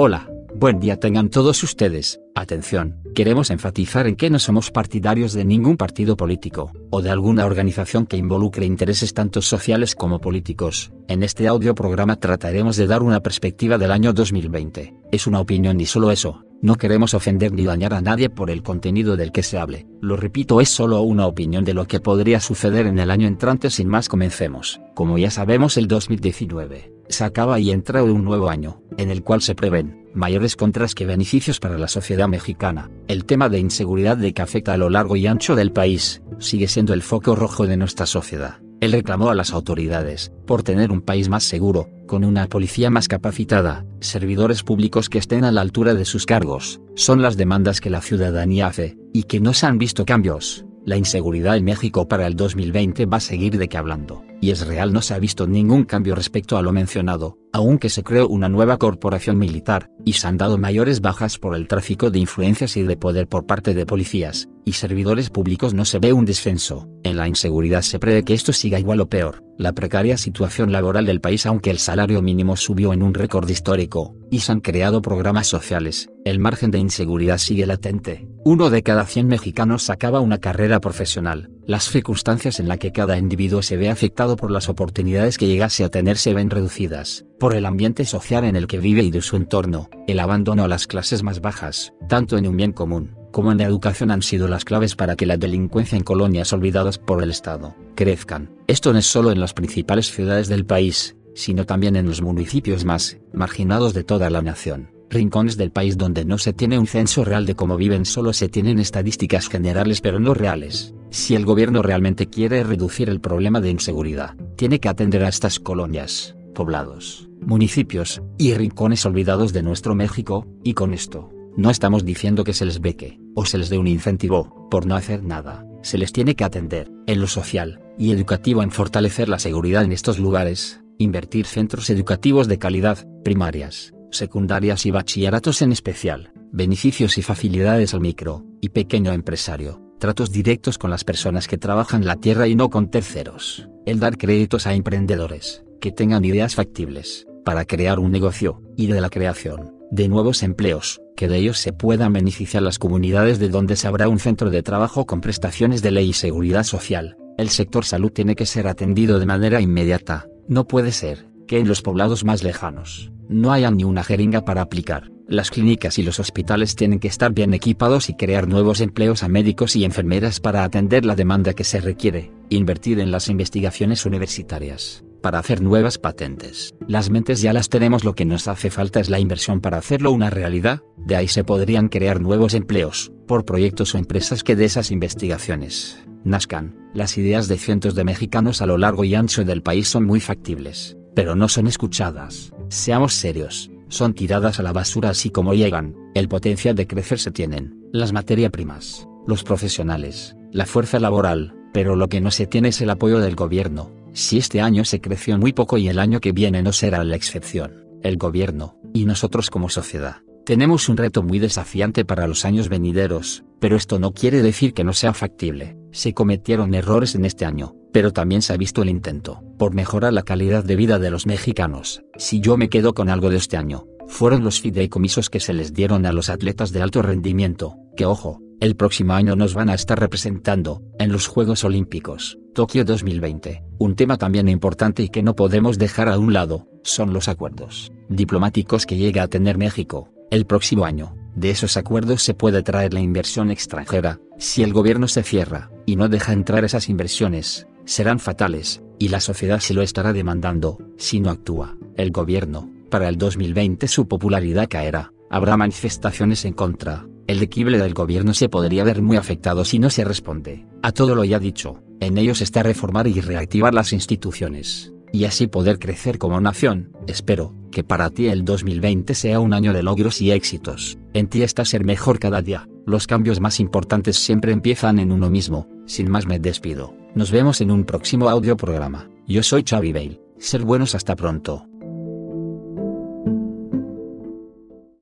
Hola, buen día tengan todos ustedes. Atención, queremos enfatizar en que no somos partidarios de ningún partido político, o de alguna organización que involucre intereses tanto sociales como políticos. En este audio programa trataremos de dar una perspectiva del año 2020. Es una opinión y solo eso, no queremos ofender ni dañar a nadie por el contenido del que se hable. Lo repito, es solo una opinión de lo que podría suceder en el año entrante. Sin más, comencemos. Como ya sabemos, el 2019 se acaba y entra un nuevo año, en el cual se prevén mayores contras que beneficios para la sociedad mexicana. El tema de inseguridad de que afecta a lo largo y ancho del país, sigue siendo el foco rojo de nuestra sociedad. Él reclamó a las autoridades, por tener un país más seguro, con una policía más capacitada, servidores públicos que estén a la altura de sus cargos, son las demandas que la ciudadanía hace, y que no se han visto cambios. La inseguridad en México para el 2020 va a seguir de qué hablando, y es real no se ha visto ningún cambio respecto a lo mencionado, aunque se creó una nueva corporación militar, y se han dado mayores bajas por el tráfico de influencias y de poder por parte de policías, y servidores públicos. No se ve un descenso, en la inseguridad se prevé que esto siga igual o peor, la precaria situación laboral del país aunque el salario mínimo subió en un récord histórico, y se han creado programas sociales, el margen de inseguridad sigue latente. Uno de cada 100 mexicanos acaba una carrera profesional. Las circunstancias en las que cada individuo se ve afectado por las oportunidades que llegase a tener se ven reducidas, por el ambiente social en el que vive y de su entorno, el abandono a las clases más bajas, tanto en un bien común, como en la educación han sido las claves para que la delincuencia en colonias olvidadas por el Estado, crezcan. Esto no es solo en las principales ciudades del país, sino también en los municipios más marginados de toda la nación rincones del país donde no se tiene un censo real de cómo viven, solo se tienen estadísticas generales pero no reales. Si el gobierno realmente quiere reducir el problema de inseguridad, tiene que atender a estas colonias, poblados, municipios y rincones olvidados de nuestro México, y con esto, no estamos diciendo que se les beque, o se les dé un incentivo, por no hacer nada, se les tiene que atender, en lo social y educativo en fortalecer la seguridad en estos lugares, invertir centros educativos de calidad, primarias, secundarias y bachilleratos en especial, beneficios y facilidades al micro y pequeño empresario, tratos directos con las personas que trabajan la tierra y no con terceros, el dar créditos a emprendedores, que tengan ideas factibles, para crear un negocio, y de la creación, de nuevos empleos, que de ellos se puedan beneficiar las comunidades de donde se habrá un centro de trabajo con prestaciones de ley y seguridad social. El sector salud tiene que ser atendido de manera inmediata, no puede ser, que en los poblados más lejanos, no haya ni una jeringa para aplicar. Las clínicas y los hospitales tienen que estar bien equipados y crear nuevos empleos a médicos y enfermeras para atender la demanda que se requiere, invertir en las investigaciones universitarias, para hacer nuevas patentes. Las mentes ya las tenemos, lo que nos hace falta es la inversión para hacerlo una realidad, de ahí se podrían crear nuevos empleos, por proyectos o empresas que de esas investigaciones nazcan. Las ideas de cientos de mexicanos a lo largo y ancho del país son muy factibles pero no son escuchadas. Seamos serios, son tiradas a la basura así como llegan, el potencial de crecer se tienen, las materias primas, los profesionales, la fuerza laboral, pero lo que no se tiene es el apoyo del gobierno. Si este año se creció muy poco y el año que viene no será la excepción, el gobierno, y nosotros como sociedad, tenemos un reto muy desafiante para los años venideros, pero esto no quiere decir que no sea factible. Se cometieron errores en este año, pero también se ha visto el intento, por mejorar la calidad de vida de los mexicanos. Si yo me quedo con algo de este año, fueron los fideicomisos que se les dieron a los atletas de alto rendimiento, que ojo, el próximo año nos van a estar representando, en los Juegos Olímpicos, Tokio 2020. Un tema también importante y que no podemos dejar a un lado, son los acuerdos diplomáticos que llega a tener México, el próximo año. De esos acuerdos se puede traer la inversión extranjera, si el gobierno se cierra, y no deja entrar esas inversiones, serán fatales, y la sociedad se lo estará demandando, si no actúa. El gobierno, para el 2020 su popularidad caerá, habrá manifestaciones en contra, el equilibrio del gobierno se podría ver muy afectado si no se responde a todo lo ya dicho, en ellos está reformar y reactivar las instituciones, y así poder crecer como nación, espero, que para ti el 2020 sea un año de logros y éxitos, en ti está ser mejor cada día, los cambios más importantes siempre empiezan en uno mismo, sin más me despido. Nos vemos en un próximo audio programa. Yo soy Xavi Bale. Ser buenos hasta pronto.